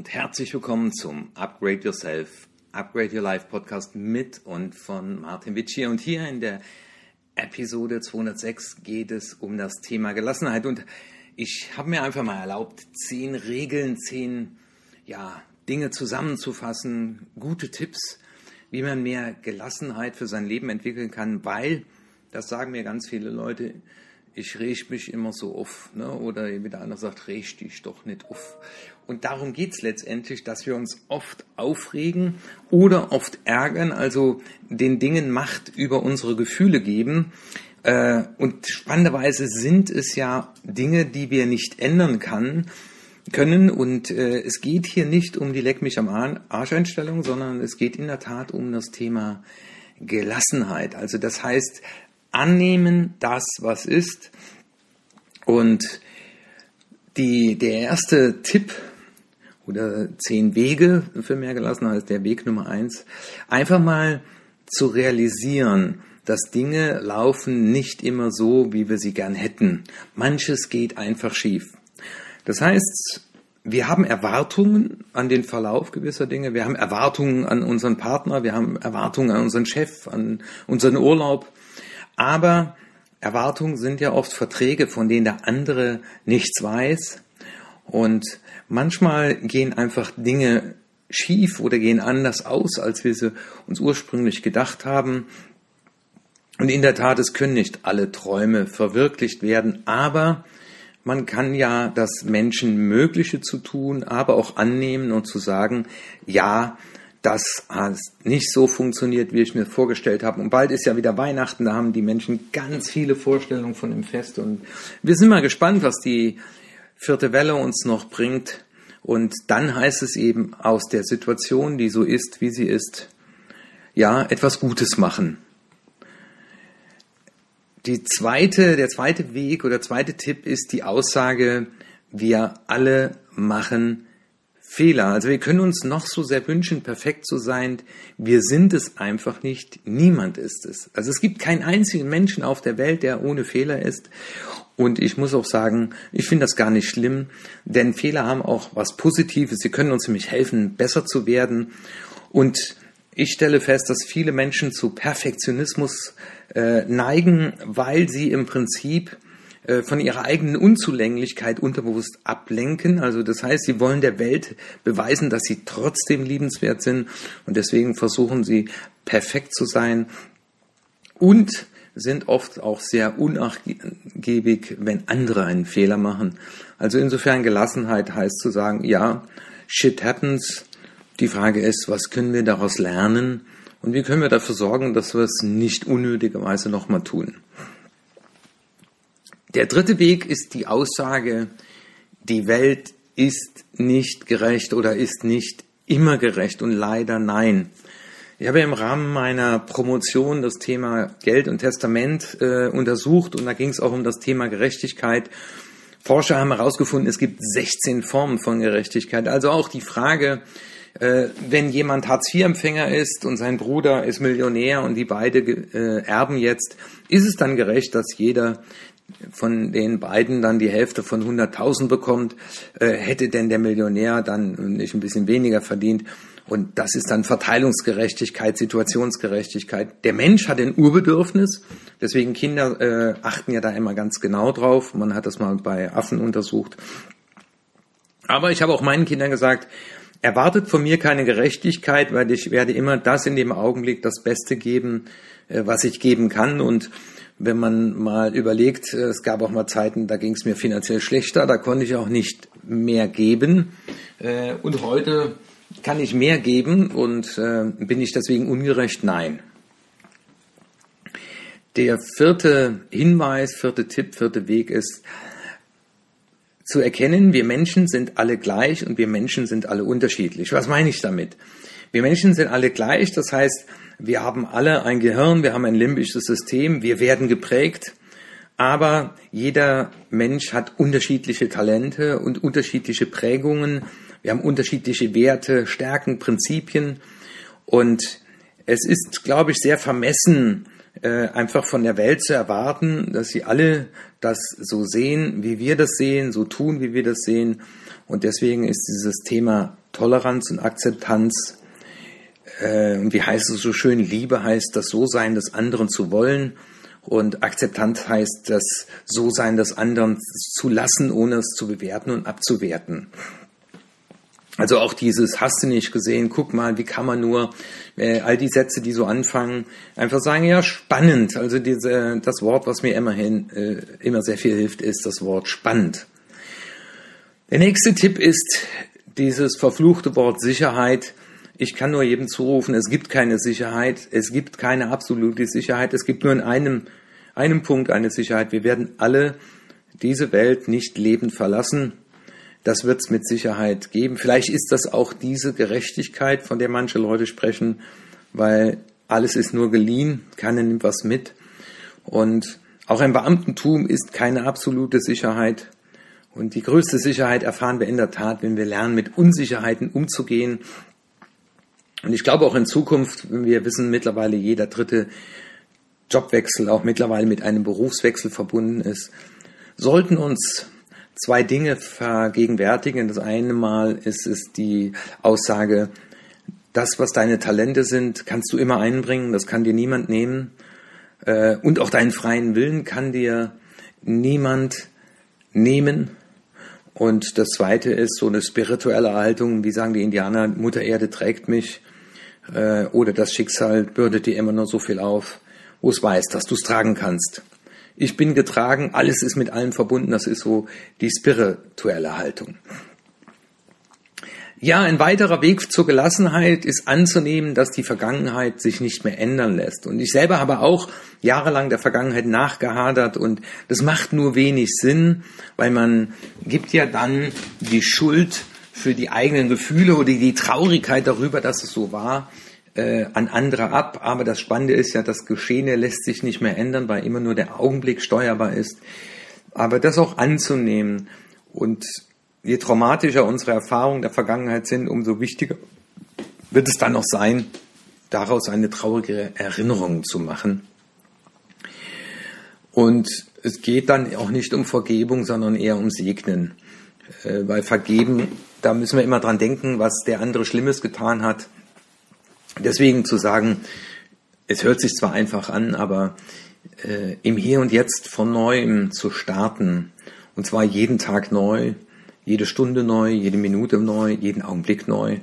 und herzlich willkommen zum Upgrade Yourself, Upgrade Your Life Podcast mit und von Martin Witsch Und hier in der Episode 206 geht es um das Thema Gelassenheit. Und ich habe mir einfach mal erlaubt, zehn Regeln, zehn ja, Dinge zusammenzufassen, gute Tipps, wie man mehr Gelassenheit für sein Leben entwickeln kann, weil, das sagen mir ganz viele Leute, ich reg mich immer so auf. Ne? Oder wie der andere sagt, reg dich doch nicht auf. Und darum geht es letztendlich, dass wir uns oft aufregen oder oft ärgern, also den Dingen Macht über unsere Gefühle geben. Äh, und spannenderweise sind es ja Dinge, die wir nicht ändern kann, können. Und äh, es geht hier nicht um die Leck mich am Arsch-Einstellung, sondern es geht in der Tat um das Thema Gelassenheit. Also das heißt, annehmen das, was ist. Und die, der erste Tipp oder zehn Wege für mehr Gelassenheit ist der Weg Nummer eins. Einfach mal zu realisieren, dass Dinge laufen nicht immer so, wie wir sie gern hätten. Manches geht einfach schief. Das heißt, wir haben Erwartungen an den Verlauf gewisser Dinge, wir haben Erwartungen an unseren Partner, wir haben Erwartungen an unseren Chef, an unseren Urlaub. Aber Erwartungen sind ja oft Verträge, von denen der andere nichts weiß. Und manchmal gehen einfach Dinge schief oder gehen anders aus, als wir sie uns ursprünglich gedacht haben. Und in der Tat, es können nicht alle Träume verwirklicht werden, aber man kann ja das Menschen Mögliche zu tun, aber auch annehmen und zu sagen, ja, das hat nicht so funktioniert, wie ich mir vorgestellt habe. Und bald ist ja wieder Weihnachten, da haben die Menschen ganz viele Vorstellungen von dem Fest. Und wir sind mal gespannt, was die vierte Welle uns noch bringt. Und dann heißt es eben aus der Situation, die so ist, wie sie ist, ja, etwas Gutes machen. Die zweite, der zweite Weg oder zweite Tipp ist die Aussage, wir alle machen Fehler. Also wir können uns noch so sehr wünschen, perfekt zu sein. Wir sind es einfach nicht. Niemand ist es. Also es gibt keinen einzigen Menschen auf der Welt, der ohne Fehler ist. Und ich muss auch sagen, ich finde das gar nicht schlimm, denn Fehler haben auch was Positives. Sie können uns nämlich helfen, besser zu werden. Und ich stelle fest, dass viele Menschen zu Perfektionismus äh, neigen, weil sie im Prinzip von ihrer eigenen Unzulänglichkeit unterbewusst ablenken. Also das heißt, sie wollen der Welt beweisen, dass sie trotzdem liebenswert sind und deswegen versuchen sie perfekt zu sein und sind oft auch sehr unnachgiebig, wenn andere einen Fehler machen. Also insofern Gelassenheit heißt zu sagen, ja, shit happens. Die Frage ist, was können wir daraus lernen und wie können wir dafür sorgen, dass wir es nicht unnötigerweise nochmal tun. Der dritte Weg ist die Aussage, die Welt ist nicht gerecht oder ist nicht immer gerecht und leider nein. Ich habe im Rahmen meiner Promotion das Thema Geld und Testament äh, untersucht und da ging es auch um das Thema Gerechtigkeit. Forscher haben herausgefunden, es gibt 16 Formen von Gerechtigkeit. Also auch die Frage, äh, wenn jemand Hartz-IV-Empfänger ist und sein Bruder ist Millionär und die beide äh, erben jetzt, ist es dann gerecht, dass jeder von den beiden dann die Hälfte von 100.000 bekommt, äh, hätte denn der Millionär dann nicht ein bisschen weniger verdient? Und das ist dann Verteilungsgerechtigkeit, Situationsgerechtigkeit. Der Mensch hat ein Urbedürfnis, deswegen Kinder äh, achten ja da immer ganz genau drauf. Man hat das mal bei Affen untersucht. Aber ich habe auch meinen Kindern gesagt, erwartet von mir keine Gerechtigkeit, weil ich werde immer das in dem Augenblick das Beste geben, äh, was ich geben kann. Und wenn man mal überlegt, äh, es gab auch mal Zeiten, da ging es mir finanziell schlechter, da konnte ich auch nicht mehr geben. Äh, und heute kann ich mehr geben und bin ich deswegen ungerecht? Nein. Der vierte Hinweis, vierte Tipp, vierte Weg ist zu erkennen, wir Menschen sind alle gleich und wir Menschen sind alle unterschiedlich. Was meine ich damit? Wir Menschen sind alle gleich, das heißt, wir haben alle ein Gehirn, wir haben ein limbisches System, wir werden geprägt, aber jeder Mensch hat unterschiedliche Talente und unterschiedliche Prägungen. Wir haben unterschiedliche Werte, Stärken, Prinzipien und es ist, glaube ich, sehr vermessen, äh, einfach von der Welt zu erwarten, dass sie alle das so sehen, wie wir das sehen, so tun, wie wir das sehen. Und deswegen ist dieses Thema Toleranz und Akzeptanz, äh, wie heißt es so schön, Liebe heißt das So-Sein des anderen zu wollen und Akzeptanz heißt das So-Sein des anderen zu lassen, ohne es zu bewerten und abzuwerten. Also auch dieses hast du nicht gesehen, guck mal, wie kann man nur äh, all die Sätze, die so anfangen, einfach sagen, ja, spannend. Also diese, das Wort, was mir immerhin äh, immer sehr viel hilft, ist das Wort spannend. Der nächste Tipp ist dieses verfluchte Wort Sicherheit. Ich kann nur jedem zurufen, es gibt keine Sicherheit, es gibt keine absolute Sicherheit, es gibt nur in einem, einem Punkt eine Sicherheit. Wir werden alle diese Welt nicht lebend verlassen. Das wird es mit Sicherheit geben. Vielleicht ist das auch diese Gerechtigkeit, von der manche Leute sprechen, weil alles ist nur geliehen, keiner nimmt was mit. Und auch ein Beamtentum ist keine absolute Sicherheit. Und die größte Sicherheit erfahren wir in der Tat, wenn wir lernen, mit Unsicherheiten umzugehen. Und ich glaube auch in Zukunft, wir wissen mittlerweile, jeder dritte Jobwechsel auch mittlerweile mit einem Berufswechsel verbunden ist, sollten uns zwei Dinge vergegenwärtigen. Das eine Mal ist es die Aussage, das, was deine Talente sind, kannst du immer einbringen, das kann dir niemand nehmen. Äh, und auch deinen freien Willen kann dir niemand nehmen. Und das zweite ist so eine spirituelle Haltung, wie sagen die Indianer, Mutter Erde trägt mich äh, oder das Schicksal bürdet dir immer nur so viel auf, wo es weiß, dass du es tragen kannst ich bin getragen, alles ist mit allem verbunden, das ist so die spirituelle Haltung. Ja, ein weiterer Weg zur Gelassenheit ist anzunehmen, dass die Vergangenheit sich nicht mehr ändern lässt. Und ich selber habe auch jahrelang der Vergangenheit nachgehadert und das macht nur wenig Sinn, weil man gibt ja dann die Schuld für die eigenen Gefühle oder die Traurigkeit darüber, dass es so war, äh, an andere ab. Aber das Spannende ist ja, das Geschehene lässt sich nicht mehr ändern, weil immer nur der Augenblick steuerbar ist. Aber das auch anzunehmen und je traumatischer unsere Erfahrungen der Vergangenheit sind, umso wichtiger wird es dann noch sein, daraus eine traurige Erinnerung zu machen. Und es geht dann auch nicht um Vergebung, sondern eher um Segnen. Äh, weil Vergeben, da müssen wir immer dran denken, was der andere Schlimmes getan hat. Deswegen zu sagen, es hört sich zwar einfach an, aber äh, im Hier und Jetzt von neuem zu starten, und zwar jeden Tag neu, jede Stunde neu, jede Minute neu, jeden Augenblick neu,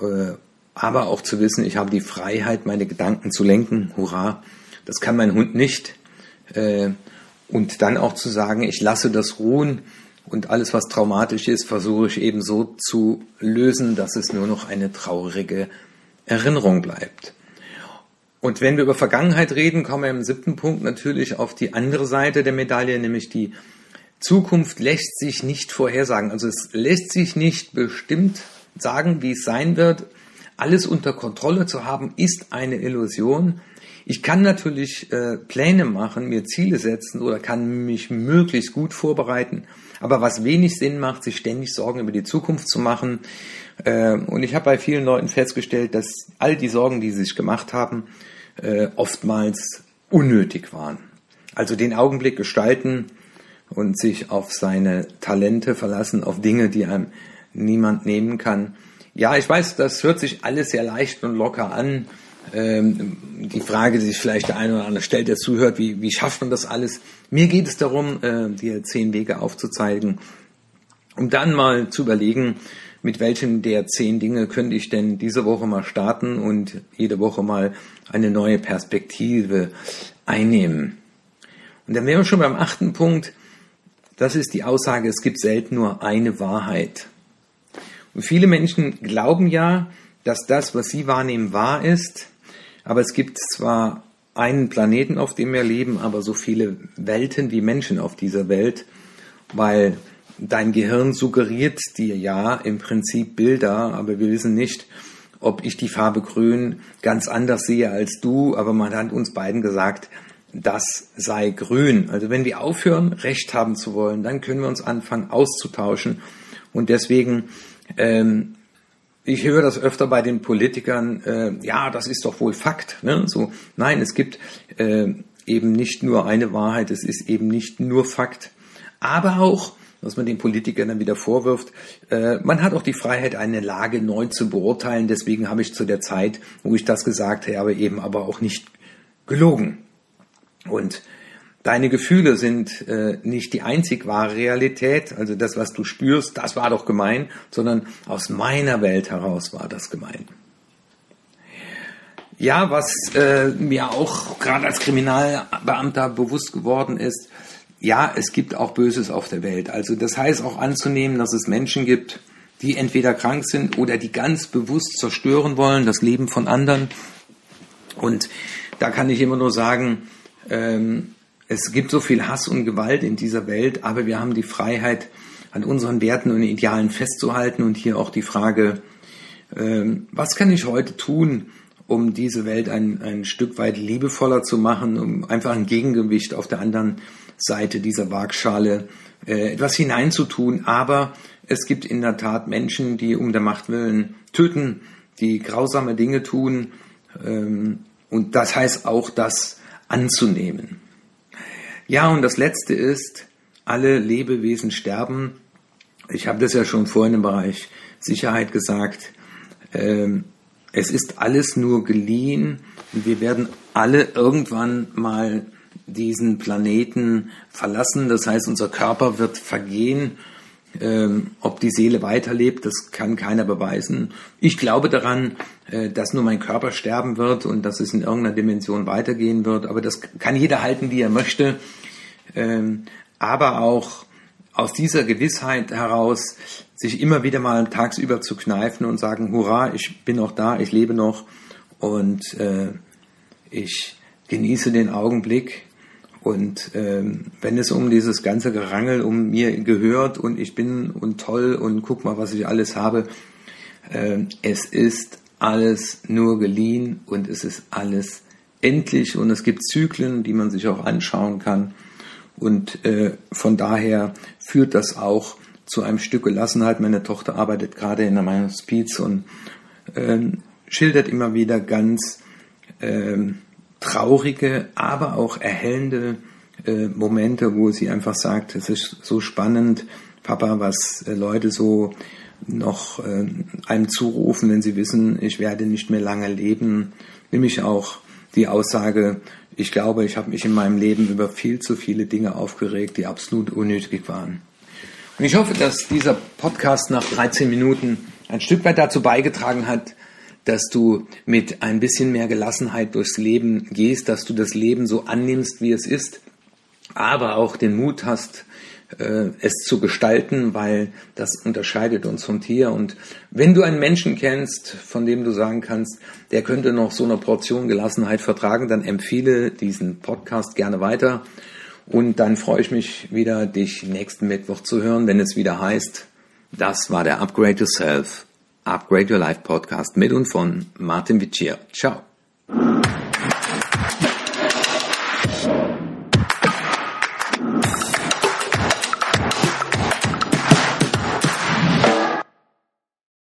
äh, aber auch zu wissen, ich habe die Freiheit, meine Gedanken zu lenken, hurra, das kann mein Hund nicht. Äh, und dann auch zu sagen, ich lasse das ruhen und alles, was traumatisch ist, versuche ich eben so zu lösen, dass es nur noch eine traurige Erinnerung bleibt. Und wenn wir über Vergangenheit reden, kommen wir im siebten Punkt natürlich auf die andere Seite der Medaille, nämlich die Zukunft lässt sich nicht vorhersagen. Also es lässt sich nicht bestimmt sagen, wie es sein wird. Alles unter Kontrolle zu haben, ist eine Illusion. Ich kann natürlich äh, Pläne machen, mir Ziele setzen oder kann mich möglichst gut vorbereiten. Aber was wenig Sinn macht, sich ständig Sorgen über die Zukunft zu machen, ähm, und ich habe bei vielen Leuten festgestellt, dass all die Sorgen, die sie sich gemacht haben, äh, oftmals unnötig waren. Also den Augenblick gestalten und sich auf seine Talente verlassen, auf Dinge, die einem niemand nehmen kann. Ja, ich weiß, das hört sich alles sehr leicht und locker an. Ähm, die Frage, die sich vielleicht der eine oder andere stellt, der zuhört, wie, wie schafft man das alles? Mir geht es darum, äh, dir zehn Wege aufzuzeigen, um dann mal zu überlegen, mit welchen der zehn Dinge könnte ich denn diese Woche mal starten und jede Woche mal eine neue Perspektive einnehmen. Und dann wären wir schon beim achten Punkt. Das ist die Aussage, es gibt selten nur eine Wahrheit. Und viele Menschen glauben ja, dass das, was sie wahrnehmen, wahr ist. Aber es gibt zwar einen Planeten, auf dem wir leben, aber so viele Welten wie Menschen auf dieser Welt, weil dein Gehirn suggeriert dir ja im Prinzip Bilder, aber wir wissen nicht, ob ich die Farbe grün ganz anders sehe als du, aber man hat uns beiden gesagt, das sei grün. Also wenn wir aufhören, Recht haben zu wollen, dann können wir uns anfangen auszutauschen. Und deswegen ähm, ich höre das öfter bei den Politikern, äh, ja, das ist doch wohl Fakt. Ne? So, nein, es gibt äh, eben nicht nur eine Wahrheit, es ist eben nicht nur Fakt. Aber auch, was man den Politikern dann wieder vorwirft, äh, man hat auch die Freiheit, eine Lage neu zu beurteilen. Deswegen habe ich zu der Zeit, wo ich das gesagt habe, eben aber auch nicht gelogen. Und deine Gefühle sind äh, nicht die einzig wahre Realität, also das, was du spürst, das war doch gemein, sondern aus meiner Welt heraus war das gemein. Ja, was äh, mir auch gerade als Kriminalbeamter bewusst geworden ist, ja, es gibt auch Böses auf der Welt. Also das heißt auch anzunehmen, dass es Menschen gibt, die entweder krank sind oder die ganz bewusst zerstören wollen, das Leben von anderen. Und da kann ich immer nur sagen, ähm, es gibt so viel Hass und Gewalt in dieser Welt, aber wir haben die Freiheit, an unseren Werten und Idealen festzuhalten. Und hier auch die Frage, ähm, was kann ich heute tun, um diese Welt ein, ein Stück weit liebevoller zu machen, um einfach ein Gegengewicht auf der anderen Seite dieser Waagschale äh, etwas hineinzutun. Aber es gibt in der Tat Menschen, die um der Macht willen töten, die grausame Dinge tun. Ähm, und das heißt auch, das anzunehmen. Ja, und das Letzte ist, alle Lebewesen sterben. Ich habe das ja schon vorhin im Bereich Sicherheit gesagt. Ähm, es ist alles nur geliehen und wir werden alle irgendwann mal diesen Planeten verlassen. Das heißt, unser Körper wird vergehen ähm, ob die Seele weiterlebt, das kann keiner beweisen. Ich glaube daran, äh, dass nur mein Körper sterben wird und dass es in irgendeiner Dimension weitergehen wird. Aber das kann jeder halten, wie er möchte. Ähm, aber auch aus dieser Gewissheit heraus, sich immer wieder mal tagsüber zu kneifen und sagen, hurra, ich bin noch da, ich lebe noch und äh, ich genieße den Augenblick und ähm, wenn es um dieses ganze Gerangel um mir gehört und ich bin und toll und guck mal, was ich alles habe, äh, es ist alles nur geliehen und es ist alles endlich und es gibt Zyklen, die man sich auch anschauen kann. Und äh, von daher führt das auch zu einem Stück Gelassenheit. Meine Tochter arbeitet gerade in meinem Speech und äh, schildert immer wieder ganz äh, traurige, aber auch erhellende äh, Momente, wo sie einfach sagt, es ist so spannend, Papa, was äh, Leute so noch äh, einem zurufen, wenn sie wissen, ich werde nicht mehr lange leben. Nämlich auch die Aussage, ich glaube, ich habe mich in meinem Leben über viel zu viele Dinge aufgeregt, die absolut unnötig waren. Und ich hoffe, dass dieser Podcast nach 13 Minuten ein Stück weit dazu beigetragen hat, dass du mit ein bisschen mehr Gelassenheit durchs Leben gehst, dass du das Leben so annimmst, wie es ist, aber auch den Mut hast, äh, es zu gestalten, weil das unterscheidet uns vom Tier. Und wenn du einen Menschen kennst, von dem du sagen kannst, der könnte noch so eine Portion Gelassenheit vertragen, dann empfehle diesen Podcast gerne weiter. Und dann freue ich mich wieder, dich nächsten Mittwoch zu hören, wenn es wieder heißt, das war der Upgrade Yourself Upgrade Your Life Podcast mit und von Martin Vicia. Ciao.